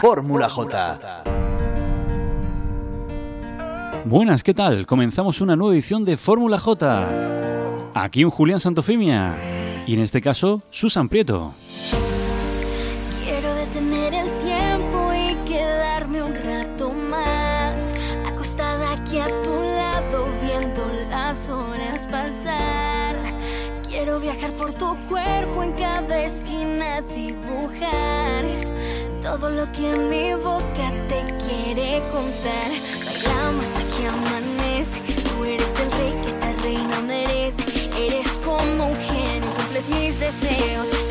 Fórmula J. Buenas, ¿qué tal? Comenzamos una nueva edición de Fórmula J. Aquí un Julián Santofimia y en este caso Susan Prieto. Quiero detener el tiempo y quedarme un rato más acostada aquí a tu lado viendo las horas pasar. Quiero viajar por tu cuerpo en cada esquina todo lo que mi boca te quiere contar. Bailamos hasta que amanece. Tú eres el rey que esta reina merece. Eres como un genio, cumples mis deseos.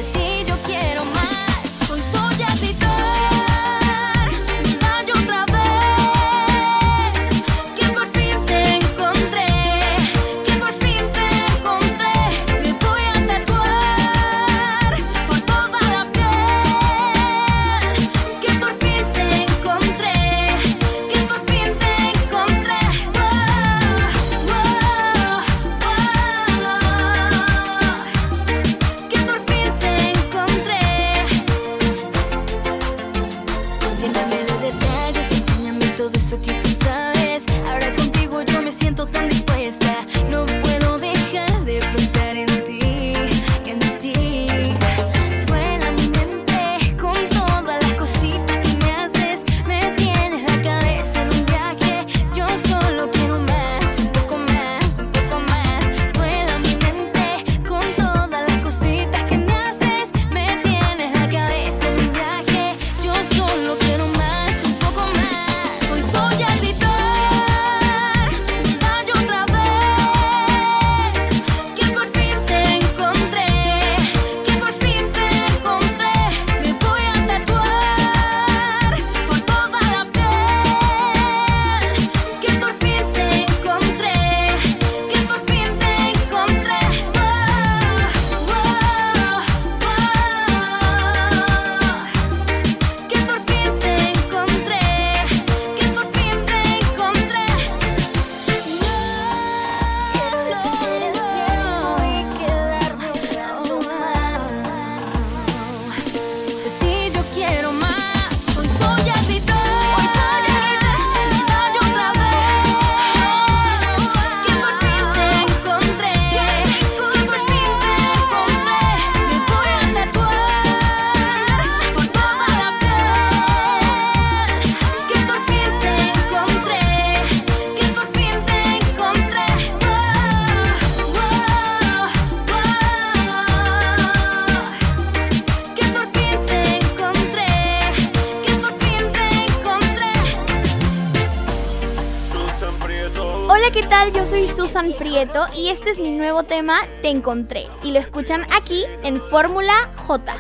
Susan Prieto y este es mi nuevo tema, Te Encontré. Y lo escuchan aquí en Fórmula J.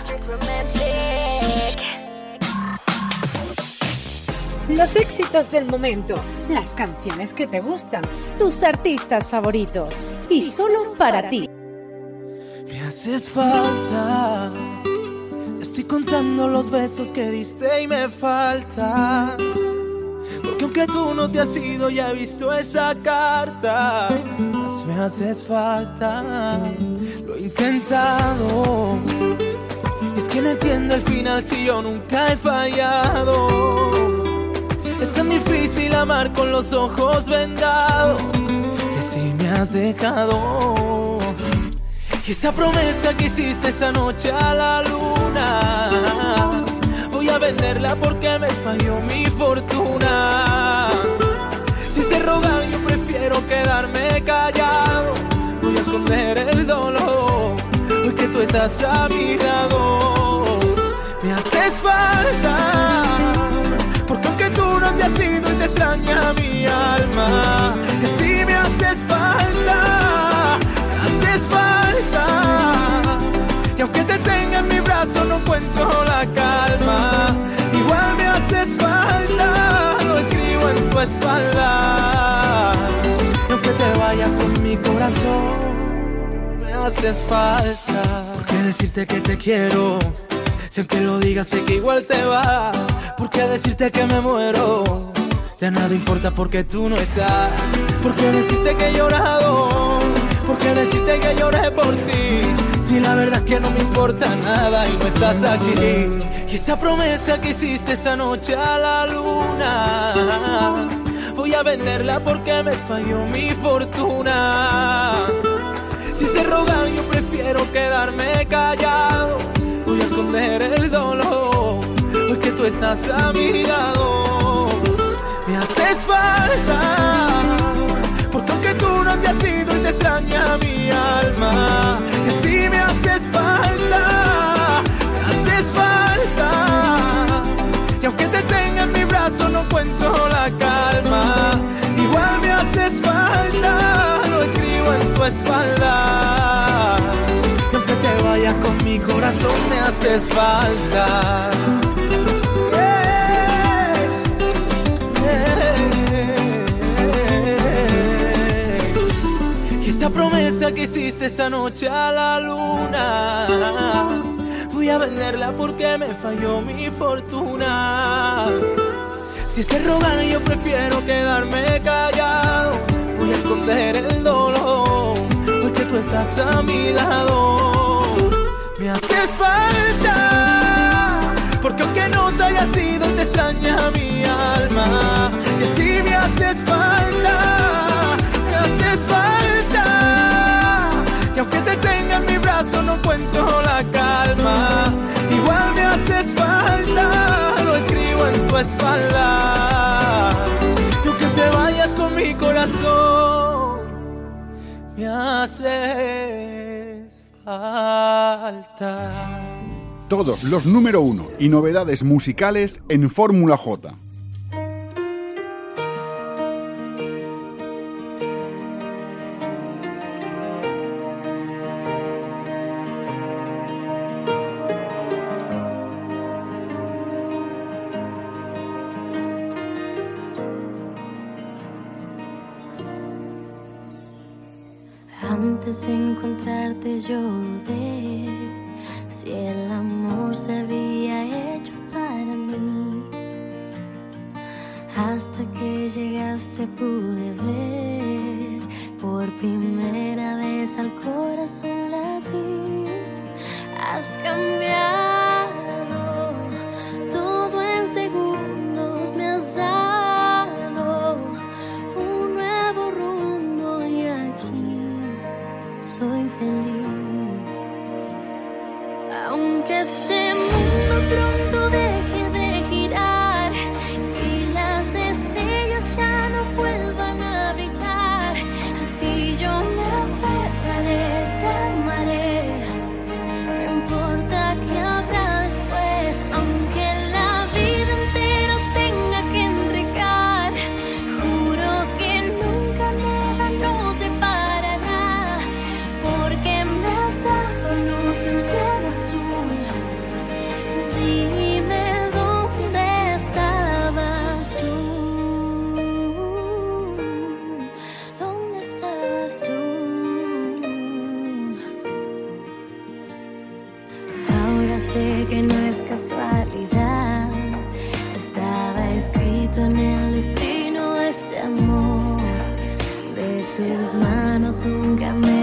Los éxitos del momento, las canciones que te gustan, tus artistas favoritos. Y solo para ti. Me haces falta. Estoy contando los besos que diste y me falta. Porque aunque tú no te has ido, ya he visto esa carta. Más me haces falta. Lo he intentado. Y es que no entiendo el final si yo nunca he fallado. Es tan difícil amar con los ojos vendados. Que si me has dejado. Y esa promesa que hiciste esa noche a la luna venderla porque me falló mi fortuna. Si es de rogar yo prefiero quedarme callado. Voy a esconder el dolor Hoy que tú estás a mi Me haces falta Porque aunque tú no te has ido y te extraña mi alma en mi brazo no encuentro la calma Igual me haces falta Lo escribo en tu espalda Y aunque te vayas con mi corazón Me haces falta ¿Por qué decirte que te quiero? Si aunque lo digas sé que igual te va ¿Por qué decirte que me muero? Ya nada importa porque tú no estás ¿Por qué decirte que he llorado? ¿Por qué decirte que lloré por ti? Si la verdad es que no me importa nada y no estás aquí. Y esa promesa que hiciste esa noche a la luna, voy a venderla porque me falló mi fortuna. Si se rogar, yo prefiero quedarme callado. Voy a esconder el dolor, hoy que tú estás a mi lado. Me haces falta, porque aunque tú no te has ido y te extraña mi alma, espalda. Y aunque te vayas con mi corazón, me haces falta. Esa promesa que hiciste esa noche a la luna, voy a venderla porque me falló mi fortuna. Si se rogan yo prefiero quedarme callado, voy a esconder el dolor, tú estás a mi lado. Me haces falta, porque aunque no te haya sido, te extraña mi alma. Y así me haces falta, me haces falta. Y aunque te tenga en mi brazo, no encuentro la calma. Igual me haces falta, lo escribo en tu espalda. Y aunque te vayas con mi corazón, me haces falta. Todos los número uno y novedades musicales en Fórmula J. casualidad, estaba escrito en el destino este amor. De tus manos nunca me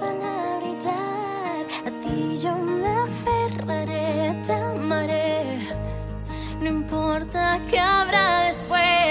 a. A ti yo me aferraré, te amaré. No importa qué habrá después.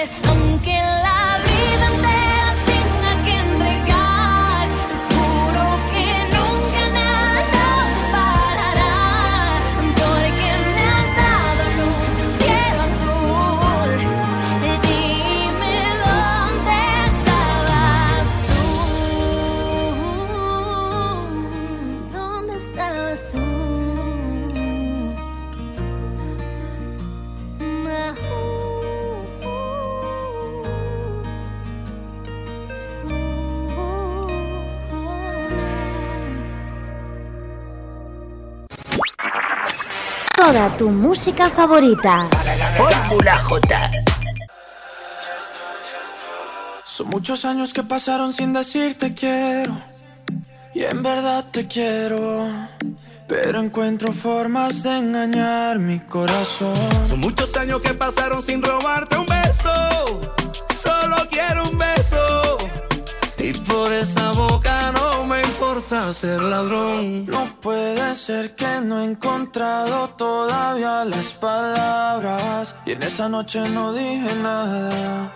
Toda tu música favorita. Fórmula J. Son muchos años que pasaron sin decirte quiero. Y en verdad te quiero. Pero encuentro formas de engañar mi corazón. Son muchos años que pasaron sin robarte un beso. Solo quiero un beso. Y por esa boca no me importa ser ladrón. No puede ser que no he encontrado todavía las palabras. Y en esa noche no dije nada.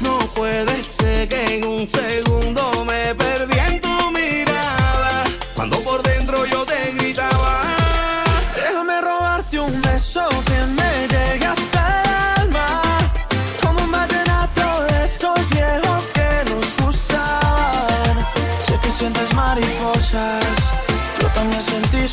No puede ser que en un segundo me perdí en tu mirada. Cuando por dentro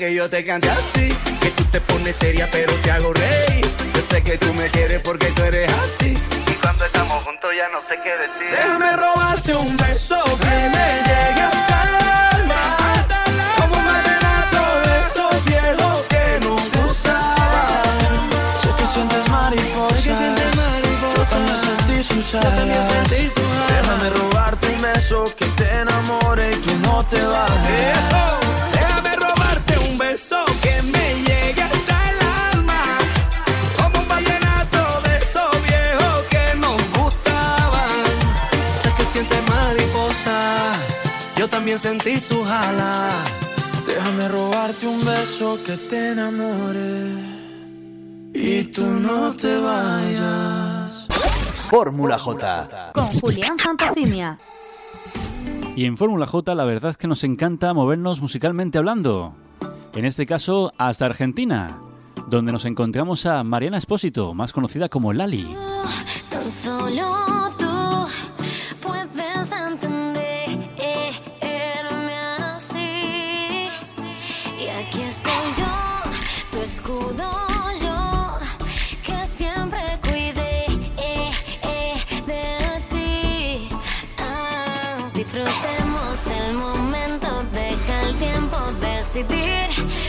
que yo te cante así, que tú te pones seria pero te hago reír. Yo sé que tú me quieres porque tú eres así, y cuando estamos juntos ya no sé qué decir. Déjame robarte un beso que me llegue hasta el alma. Como un vallenato de esos viejos que nos gustaban. Sé que sientes mariposas. Yo también sentí sus alas. Déjame robarte un beso que te enamore y tú no te vayas. Eso, también sentí sus alas. Déjame robarte un beso que te enamore y tú no te vayas. Fórmula J. Con Julián Santofimia. Y en Fórmula J la verdad es que nos encanta movernos musicalmente hablando. En este caso, hasta Argentina, donde nos encontramos a Mariana Espósito, más conocida como Lali. Tan solo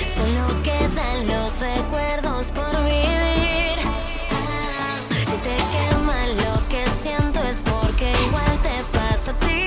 Solo quedan los recuerdos por vivir. Ah, si te quema lo que siento es porque igual te pasa a ti.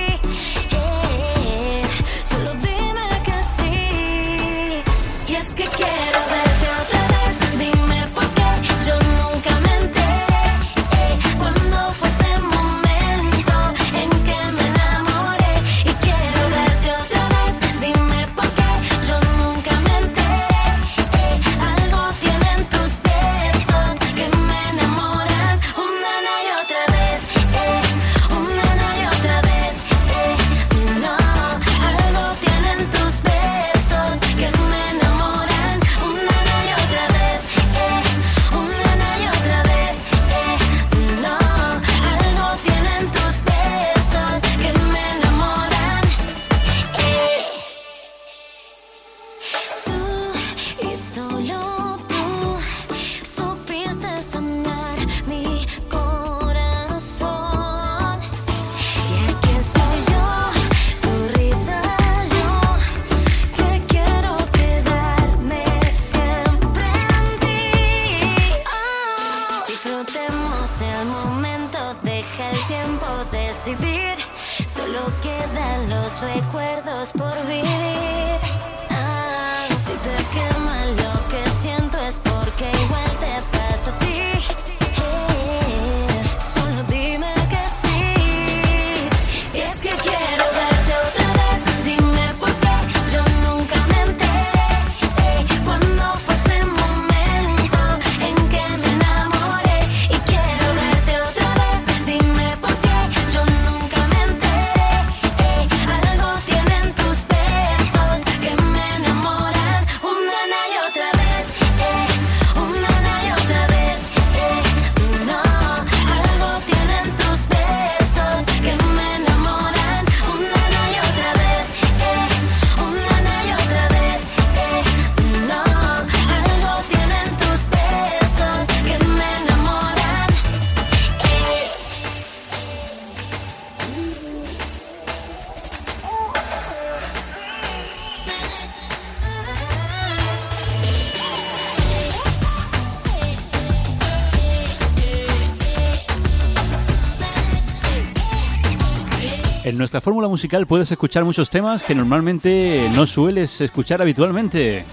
Nuestra fórmula musical puedes escuchar muchos temas que normalmente no sueles escuchar habitualmente.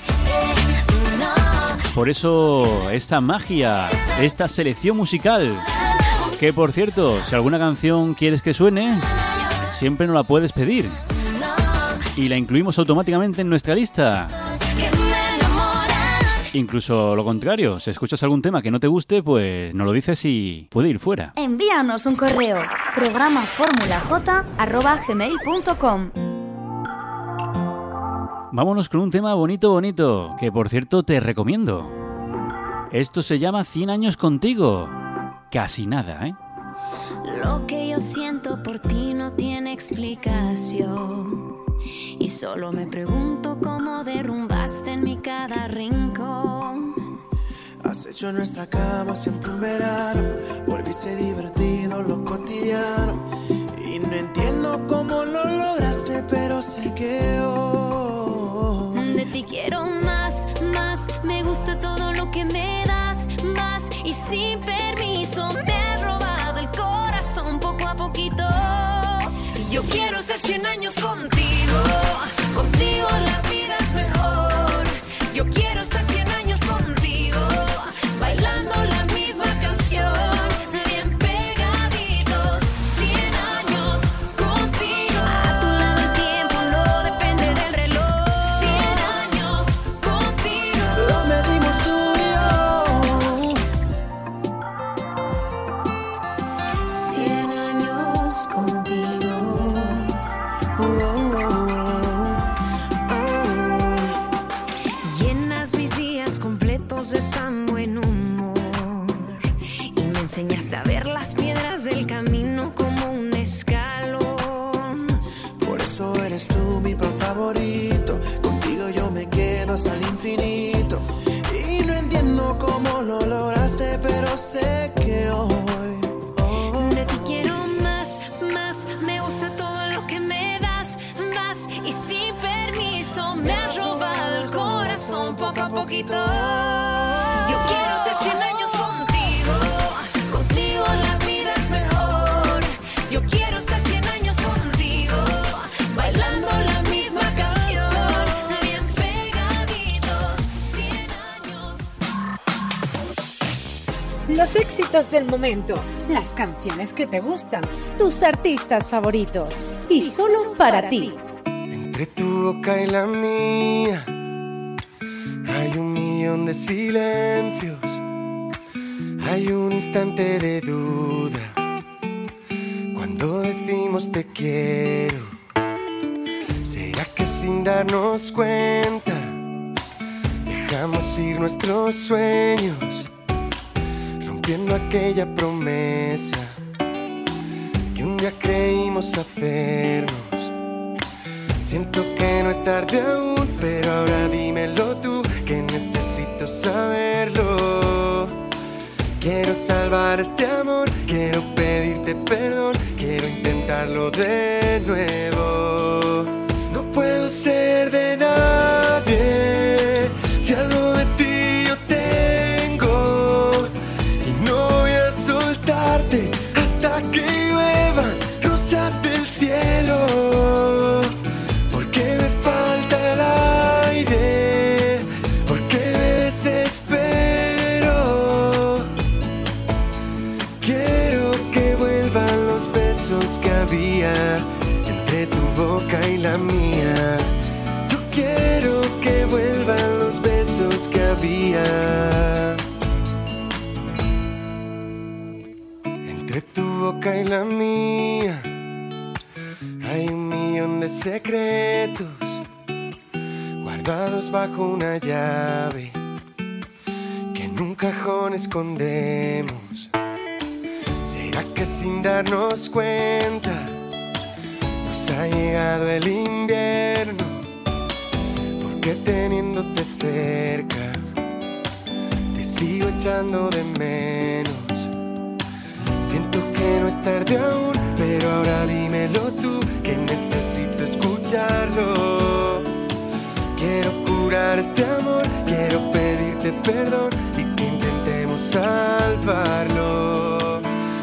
Por eso esta magia, esta selección musical. Que por cierto, si alguna canción quieres que suene, siempre nos la puedes pedir. Y la incluimos automáticamente en nuestra lista. Incluso lo contrario, si escuchas algún tema que no te guste, pues nos lo dices y puede ir fuera. Envíanos un correo. Programa gmail.com Vámonos con un tema bonito, bonito, que por cierto te recomiendo. Esto se llama 100 años contigo. Casi nada, ¿eh? Lo que yo siento por ti no tiene explicación. Y solo me pregunto cómo derrumbaste en mi cada rincón. Has hecho nuestra cama siempre un verano. Volviste divertido lo cotidiano. Y no entiendo cómo lo lograste, pero sé que hoy. De ti quiero más, más. Me gusta todo lo que me das, más. Y sin permiso me has robado el corazón poco a poquito. Yo quiero estar 100 años contigo. Yo quiero ser 100 años contigo, contigo la vida es mejor. Yo quiero estar 100 años contigo, bailando la misma canción, bien pegaditos, 100 años. Los éxitos del momento, las canciones que te gustan, tus artistas favoritos. Y solo para ti. Entre tu boca y la mía de silencios. Hay un instante de duda cuando decimos te quiero. ¿Será que sin darnos cuenta dejamos ir nuestros sueños? Rompiendo aquella promesa que un día creímos hacernos. Siento que no es tarde aún, pero ahora dímelo tú, saberlo. Quiero salvar este amor, quiero pedirte perdón, quiero intentarlo de nuevo. No puedo ser de nadie Entre tu boca y la mía hay un millón de secretos guardados bajo una llave que en un cajón escondemos. ¿Será que sin darnos cuenta nos ha llegado el invierno? Porque teniéndote te sigo echando de menos. Siento que no es tarde aún, pero ahora dímelo tú, que necesito escucharlo. Quiero curar este amor, quiero pedirte perdón y que intentemos salvarlo.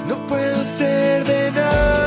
No puedo ser de nadie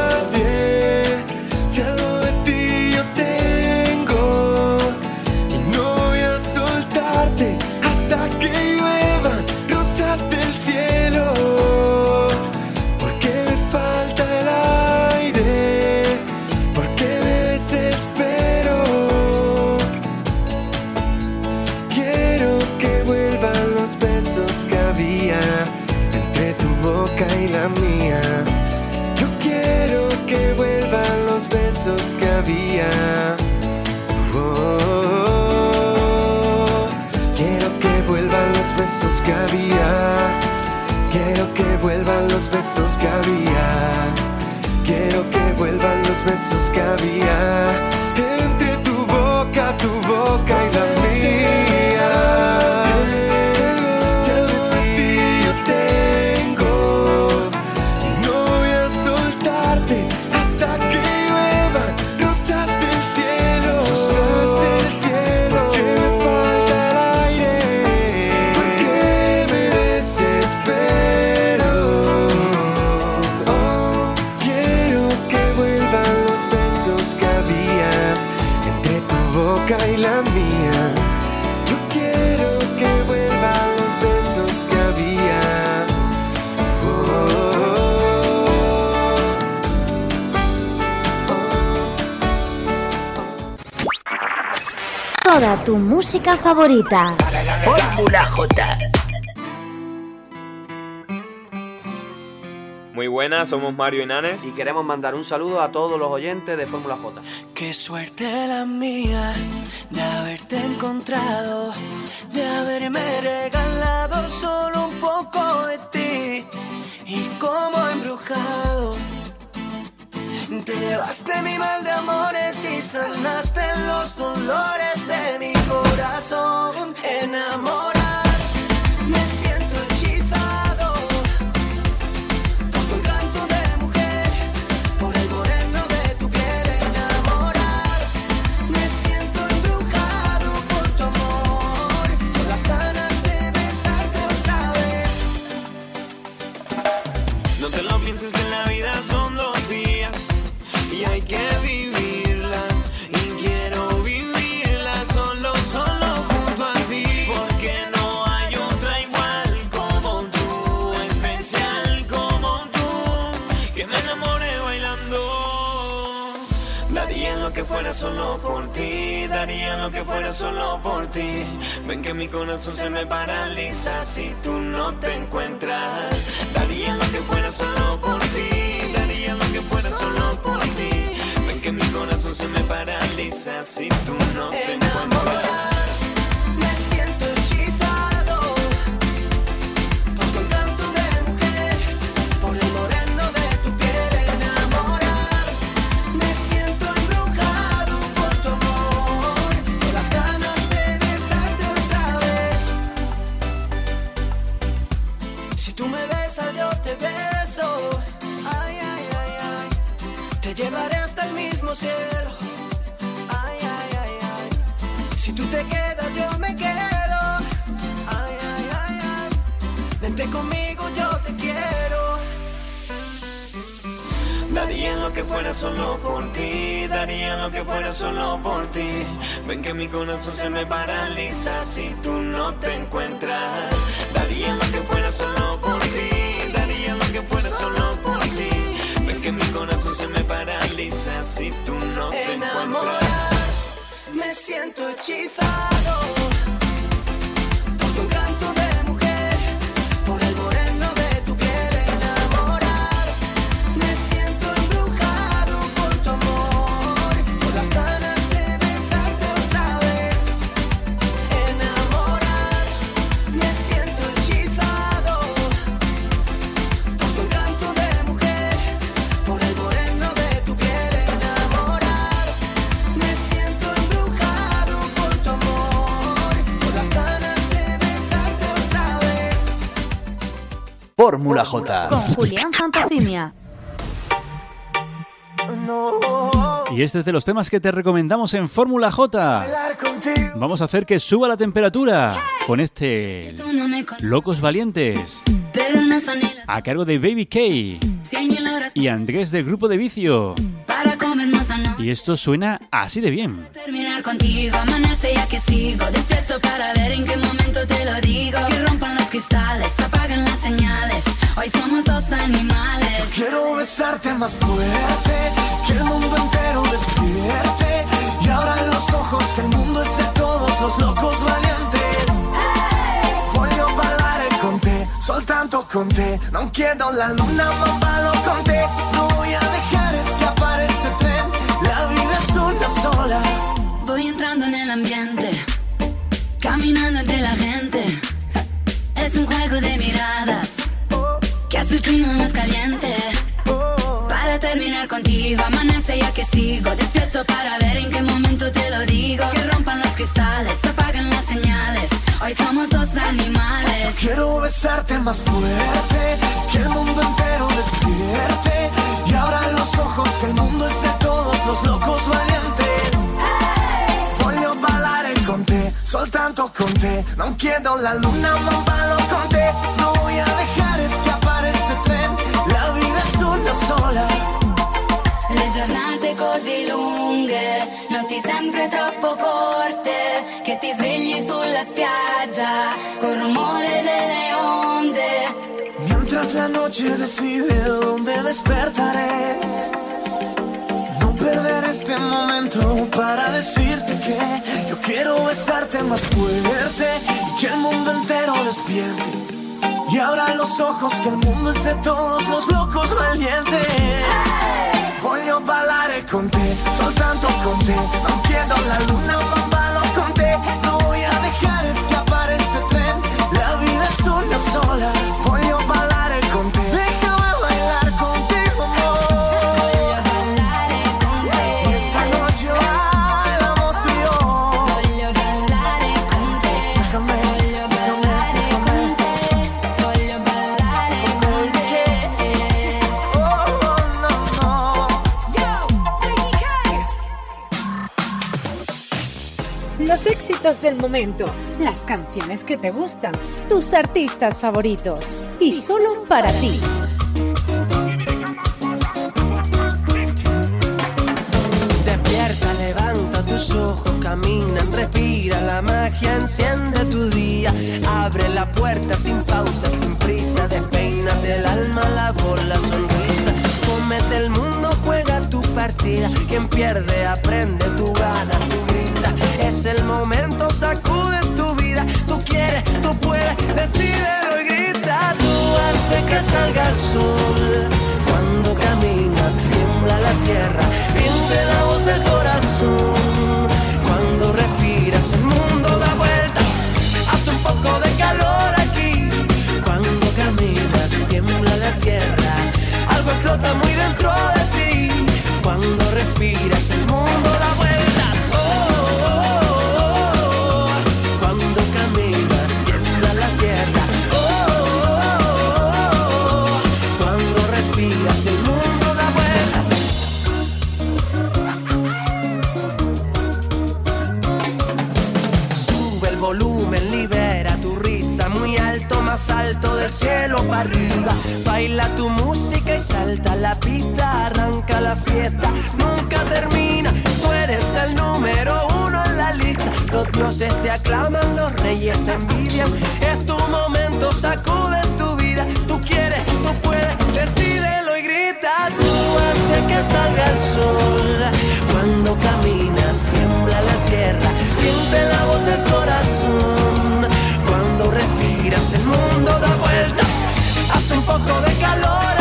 besos que había música favorita. Fórmula J. Muy buenas, somos Mario y Nanes. Y queremos mandar un saludo a todos los oyentes de Fórmula J. Qué suerte la mía de haberte encontrado, de haberme regalado solo un poco de ti y como embrujado. Te llevaste mi mal de amores y sanaste los dolores de mi corazón. Enamorar, fuera solo por ti, daría lo que fuera solo por ti. Ven que mi corazón se me paraliza si tú no te encuentras. Daría lo que fuera solo por ti, daría lo que fuera solo por ti. Ven que mi corazón se me paraliza si tú no te encuentras. Si tú te quedas, yo me quedo. Ay, ay, ay, ay. Conmigo, yo te quiero. Daría lo que fuera solo por ti, daría lo que fuera solo por ti. Ven que mi corazón se me paraliza si tú no te encuentras. Daría lo que fuera solo por ti, daría lo que fuera solo por ti. Ven que mi corazón se me paraliza si tú no te encuentras. Me siento hechizado J. Con Julián Santacimia. Y este es de los temas que te recomendamos en Fórmula J. Vamos a hacer que suba la temperatura con este Locos Valientes, a cargo de Baby K y Andrés del grupo de Vicio. para no Y esto suena así de bien. terminar contigo. Amanece ya que sigo despierto para ver en qué momento te lo digo. Que rompan los cristales, apaguen las señales. Hoy somos dos animales. Quiero besarte más fuerte, que el mundo entero despierte. Y abran los ojos, que el mundo es de todos los locos valientes. Voglio ballare con te, soltanto con te. Non chiedo la luna, ma ballo con te. No voy a dejar sola. Voy entrando en el ambiente, caminando entre la gente. Es un juego de miradas que hace el clima más caliente. Para terminar contigo, amanece ya que sigo despierto para ver en qué momento te lo digo. Que rompan los cristales, apaguen las señales. Hoy somos dos animales. Quiero besarte más fuerte, que el mundo entero despierte. Y abran los ojos, que el mundo es de todos los locos valientes. Soltanto con te. Non chiedo la luna, ma ballo con te. No voy a dejar escapar este tren. La vida es una sola. Le giornate così lunghe, notti sempre troppo corte, che ti svegli sulla spiaggia col rumore delle onde. Mientras la noche decide dónde despertaré. No perder este momento para decirte que yo quiero besarte más fuerte y que el mundo entero despierte. Y abra los ojos que el mundo es de todos los locos valientes. Voglio ballare con te, soltanto con te. Non chiedo la luna, ballo con te. No voy a dejar escapar este tren. La vida es una sola. Éxitos del momento, las canciones que te gustan, tus artistas favoritos y solo para ti. Despierta, levanta tus ojos, camina, respira la magia, enciende tu día. Abre la puerta sin pausa, sin prisa, despeina del alma la la sonrisa. Comete el mundo, juega tu partida. Quien pierde, aprende, tú ganas, tú brindas. Es el momento, sacude tu vida. Tú quieres, tú puedes, decídelo y grita. Tú haces que salga el sol. Cuando caminas, tiembla la tierra. Siente la voz del corazón. Cuando respiras, el mundo da vueltas. Hace un poco de calor aquí. Cuando caminas, tiembla la tierra. Algo explota muy dentro de ti. Cuando respiras, el mundo Baila tu música y salta la pista, arranca la fiesta, nunca termina. Tú eres el número uno en la lista. Los dioses te aclaman, los reyes te envidian. Es tu momento, sacude tu vida. Tú quieres, tú puedes, decídelo y grita. Tú haces que salga el sol. poco de calor.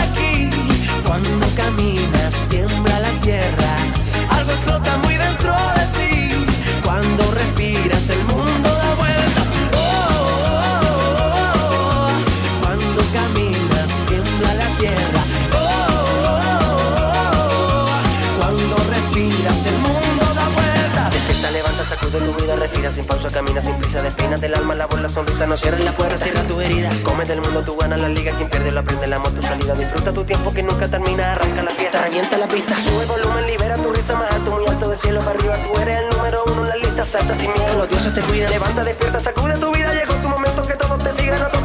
sin pausa, camina sin prisa, despeinas del alma, labor la sonrisa, no cierres la puerta, cierra tu herida. Come del mundo, tú ganas la liga, quien pierde lo aprende, el amor tu salida, disfruta tu tiempo que nunca termina, arranca la fiesta, revienta la pista. Sube volumen, libera tu risa más alto, muy alto del cielo para arriba, tú eres el número uno en la lista, salta sin miedo, los dioses te cuidan, levanta, despierta, sacude tu vida, llegó tu momento que todos te digan a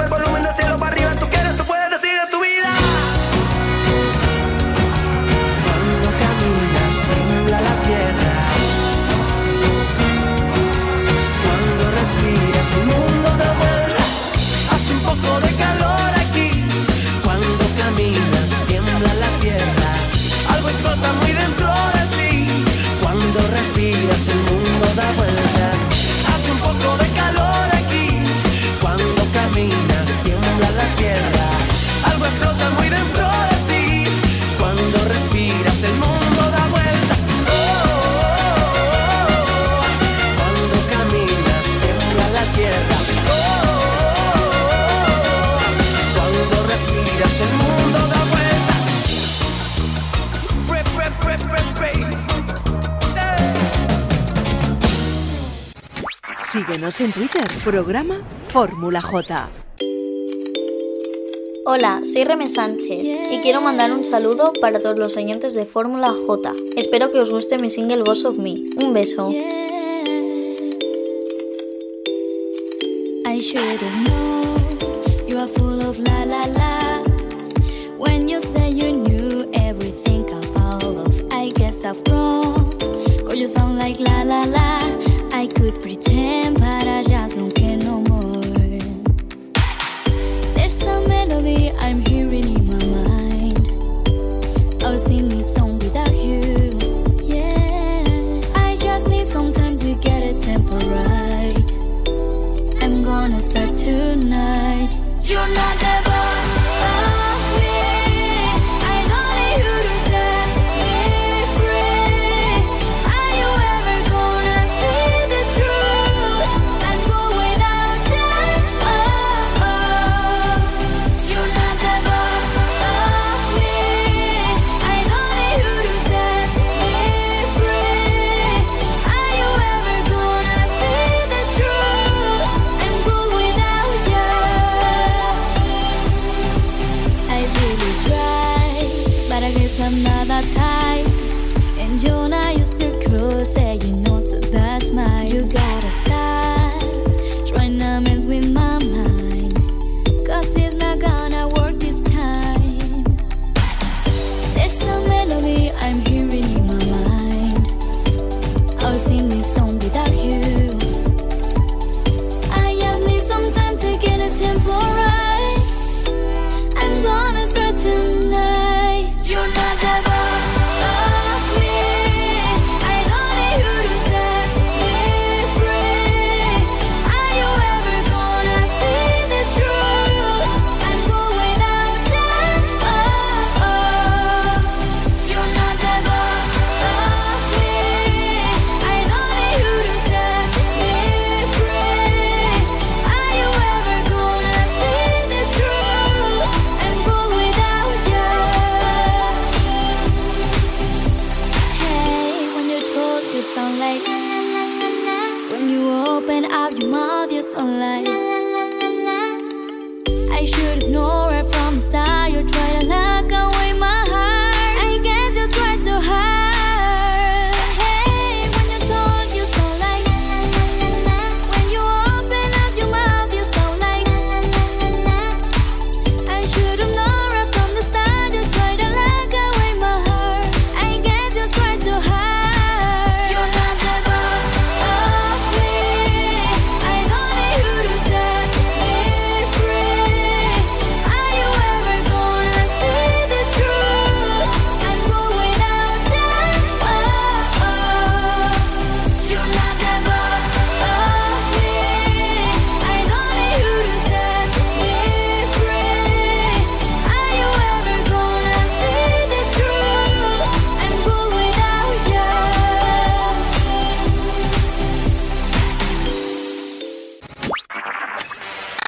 Síguenos en Twitter, programa Fórmula J. Hola, soy Reme Sánchez y quiero mandar un saludo para todos los oyentes de Fórmula J. Espero que os guste mi single Boss of Me. Un beso. I could song.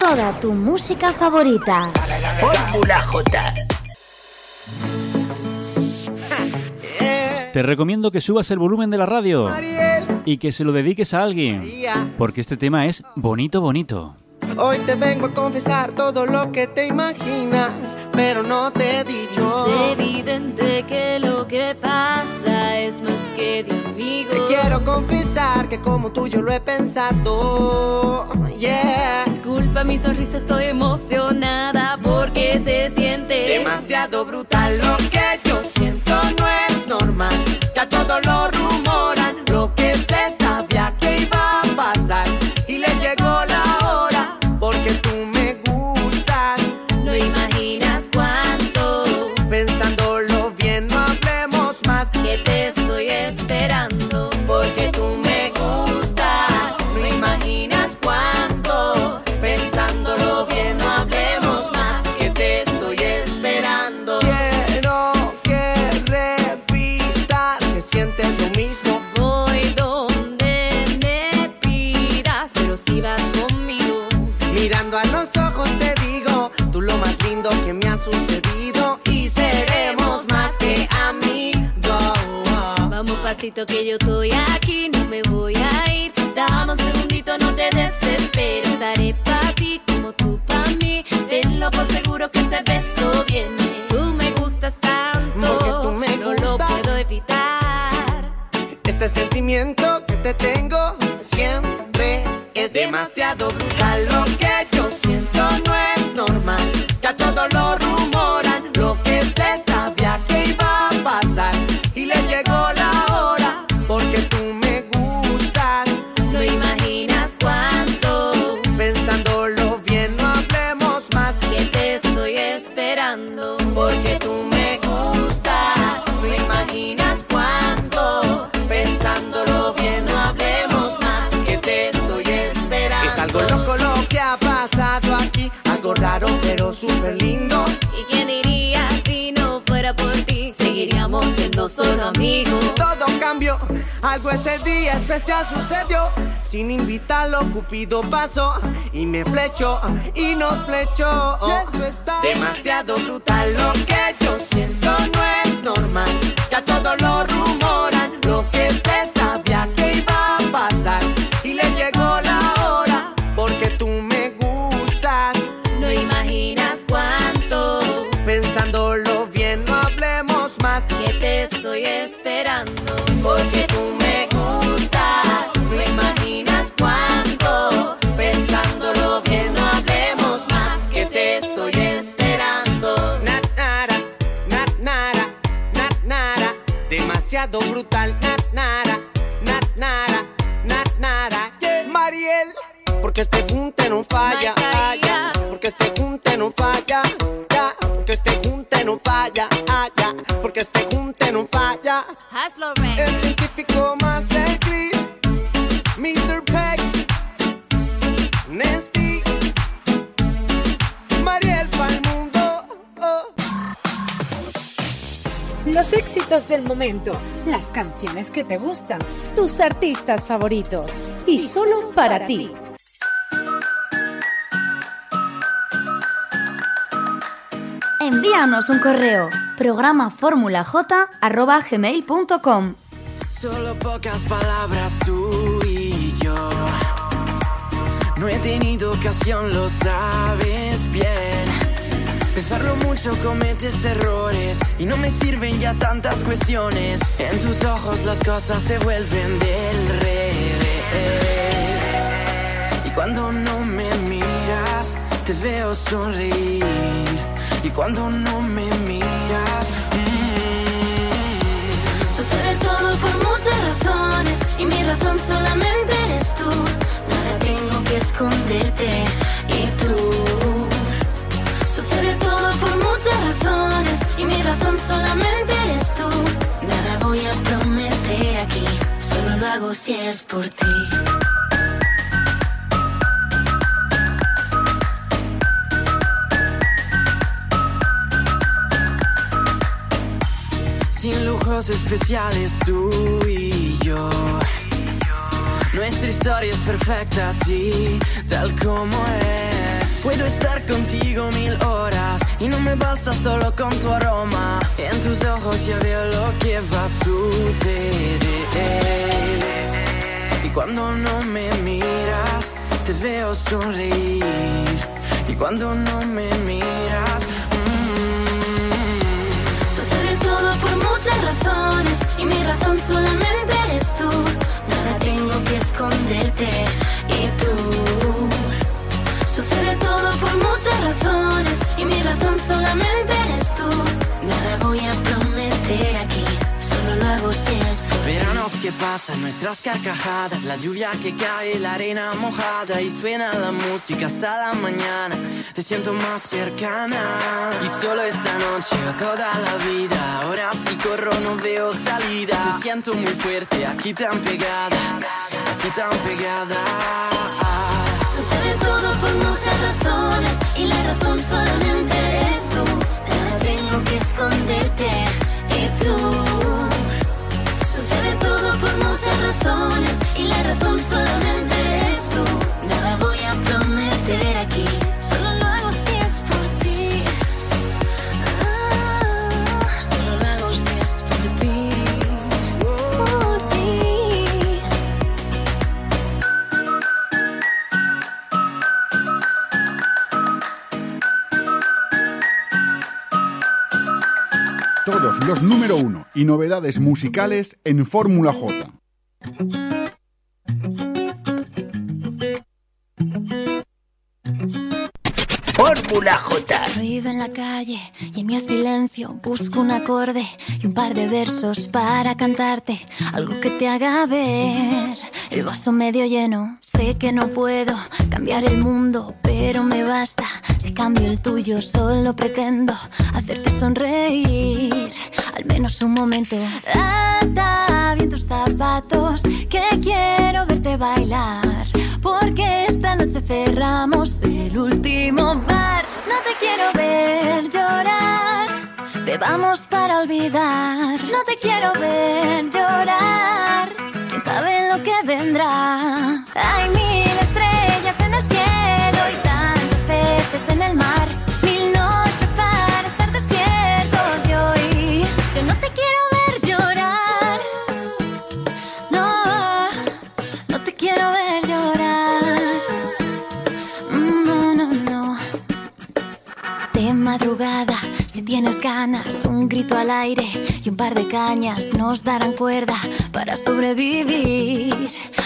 Toda tu música favorita. Fórmula J. Te recomiendo que subas el volumen de la radio y que se lo dediques a alguien, porque este tema es bonito, bonito. Hoy te vengo a confesar todo lo que te imaginas, pero no te he dicho. Es evidente que lo que pasa es más que de amigos. Te quiero confesar que como tú yo lo he pensado. Yeah. Disculpa mi sonrisa, estoy emocionada porque se siente Demasiado brutal lo que yo siento no es normal. Ya todo lo Vamos pasito que yo estoy aquí, no me voy a ir. Dame un segundito, no te desesperes. Estaré para ti como tú para mí. Tenlo por seguro que ese beso viene. Tú me gustas tanto, Porque tú me no lo puedo evitar. Este sentimiento que te tengo siempre es demasiado sucedió. Sin invitarlo, Cupido pasó y me flechó y nos flechó. Demasiado brutal lo que yo siento no es normal. Ya todo lo brutal, na, nara, na, nara, na, nara. Yeah. Mariel, porque este junte no falla, falla. Porque este junte no falla, ya. Porque este junte no falla, ah, ya. Porque este junte no falla. Hazlo, El científico más Los éxitos del momento, las canciones que te gustan, tus artistas favoritos y solo para ti. Envíanos un correo. Programa gmail.com Solo pocas palabras tú y yo. No he tenido ocasión, lo sabes bien. Pensarlo mucho cometes errores y no me sirven ya tantas cuestiones. En tus ojos las cosas se vuelven del revés. Y cuando no me miras, te veo sonreír. Y cuando no me miras, Sucede todo por muchas razones y mi razón solamente eres tú. Nada tengo que esconderte y tú. Y mi razón solamente eres tú. Nada voy a prometer aquí, solo lo hago si es por ti. sin lujos especiales tú y yo. Nuestra historia es perfecta así, tal como es. Puedo estar contigo mil horas y no me basta solo con tu aroma. En tus ojos ya veo lo que va a suceder. Y cuando no me miras, te veo sonreír. Y cuando no me miras, Sucede todo por muchas razones y mi razón solamente eres tú. Nada tengo que esconderte razones y mi razón solamente eres tú. Nada voy a prometer aquí, solo lo hago si es por Veranos que pasan, nuestras carcajadas, la lluvia que cae, la arena mojada y suena la música hasta la mañana. Te siento más cercana y solo esta noche o toda la vida. Ahora si corro no veo salida. Te siento muy fuerte, aquí tan pegada, así tan pegada. Sucede todo por muchas razones y la razón solamente eres tú. Nada tengo que esconderte y tú. Sucede todo por muchas razones y la razón solamente eres tú. Nada voy a prometer aquí, los número uno y novedades musicales en Fórmula J. Fórmula J. Ruido en la calle y en mi silencio busco un acorde y un par de versos para cantarte. Algo que te haga ver el vaso medio lleno. Sé que no puedo cambiar el mundo, pero me basta. Si cambio el tuyo, solo pretendo hacerte sonreír. Al menos un momento. Ata bien tus zapatos, que quiero verte bailar. Porque esta noche cerramos el último bar. No te quiero ver llorar. Bebamos para olvidar. No te quiero ver llorar. ¿Quién sabe lo que vendrá? Hay mil si tienes ganas, un grito al aire y un par de cañas nos darán cuerda para sobrevivir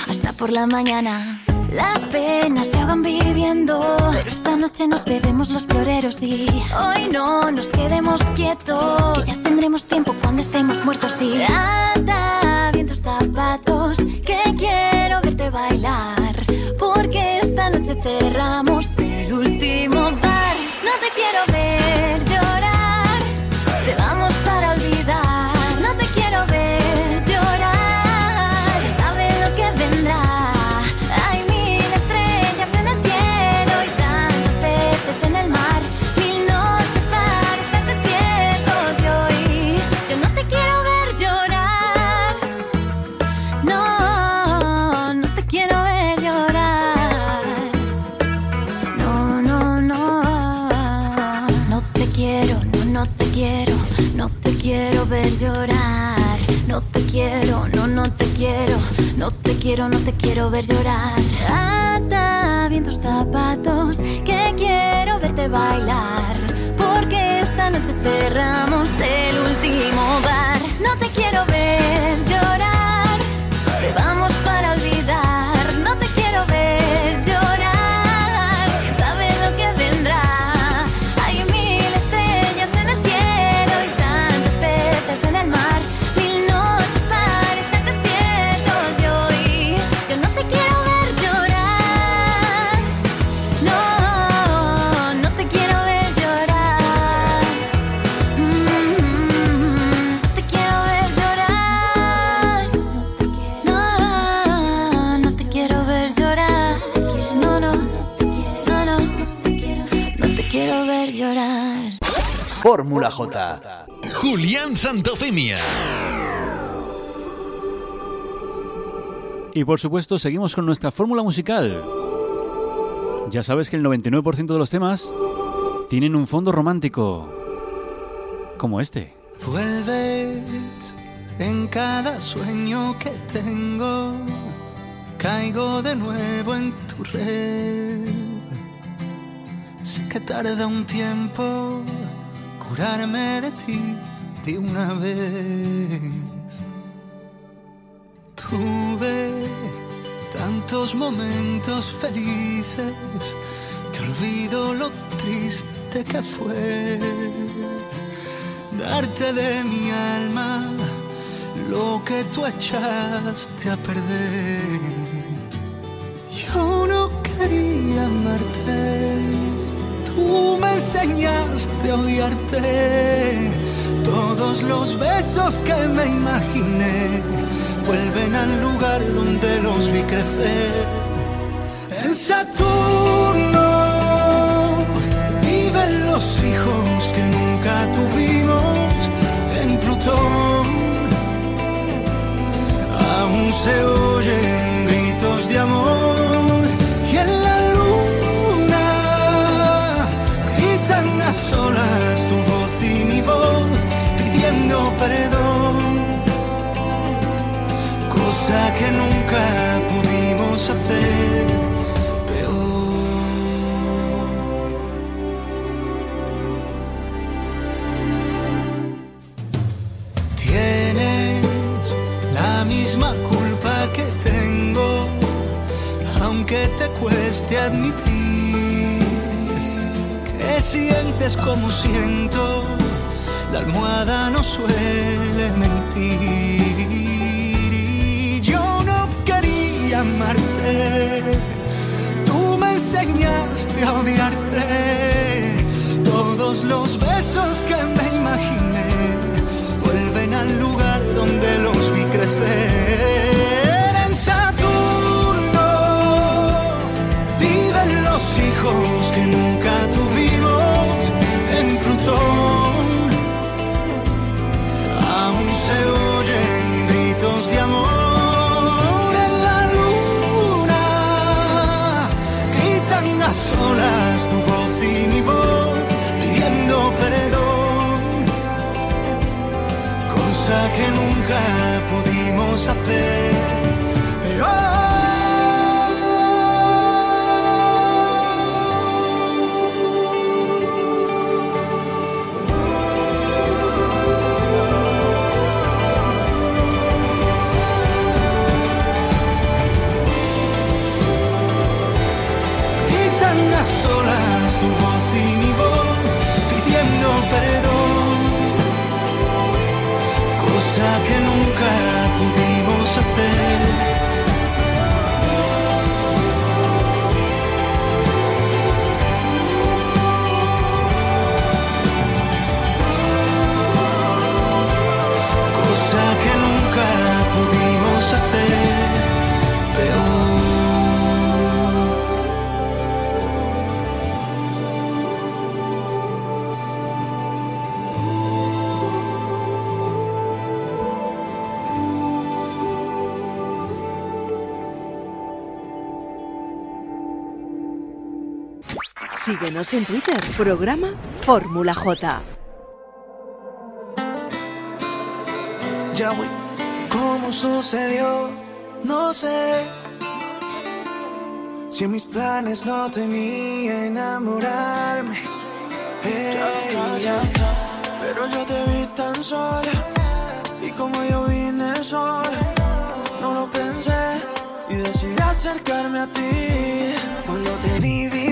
hasta por la mañana. Las penas se ahogan viviendo, pero esta noche nos bebemos los floreros y hoy no nos quedemos quietos, que ya tendremos tiempo cuando estemos muertos y quiero ver llorar. Ata bien tus zapatos, que quiero verte bailar. Quiero ver llorar. Fórmula J. Julián Santofimia. Y por supuesto, seguimos con nuestra fórmula musical. Ya sabes que el 99% de los temas tienen un fondo romántico, como este. Vuelves en cada sueño que tengo, caigo de nuevo en tu red. Sé que tarda un tiempo curarme de ti de una vez. Tuve tantos momentos felices que olvido lo triste que fue darte de mi alma lo que tú echaste a perder. Yo no quería amarte, tú me enseñaste a odiarte. Todos los besos que me imaginé vuelven al lugar donde los vi crecer. En Saturno viven los hijos que nunca tuvimos. En Plutón aún se oyen que nunca pudimos hacer peor. Tienes la misma culpa que tengo, aunque te cueste admitir que sientes como siento. La almohada no suele mentir amarte. Tú me enseñaste a odiarte. Todos los besos que me imaginé vuelven al lugar donde los vi Síguenos en Twitter, programa Fórmula J. Ya voy. ¿Cómo sucedió? No sé. Si en mis planes no tenía enamorarme. Hey, ya. Pero yo te vi tan sola. Y como yo vine sola, no lo pensé. Y decidí acercarme a ti. Cuando te vi,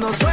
cuando suena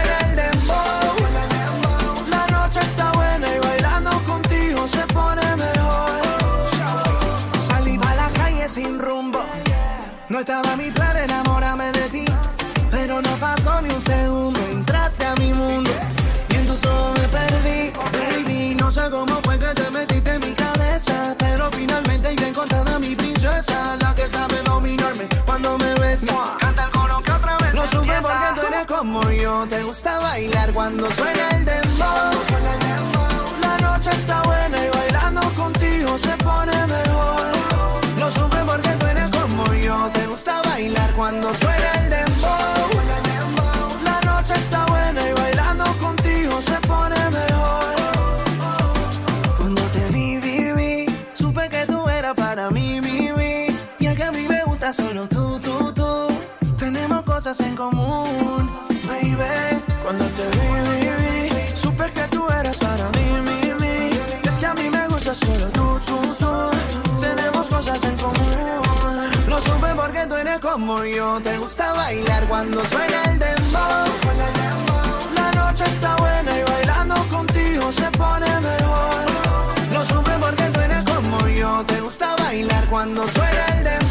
gusta bailar cuando suena el dembow. La noche está buena y bailando contigo se pone mejor. Lo supe porque tú eres como yo, te gusta bailar cuando suena el dembow. La noche está buena y bailando contigo se pone mejor. Cuando te vi, vi, vi, supe que tú eras para mí, mi, mi. Y es que a mí me gusta solo tú, tú, tú. Tenemos cosas en común, murió. Te gusta bailar cuando suena el dembow. La noche está buena y bailando contigo se pone mejor. Lo supe porque tú eres como yo. Te gusta bailar cuando suena el dembow.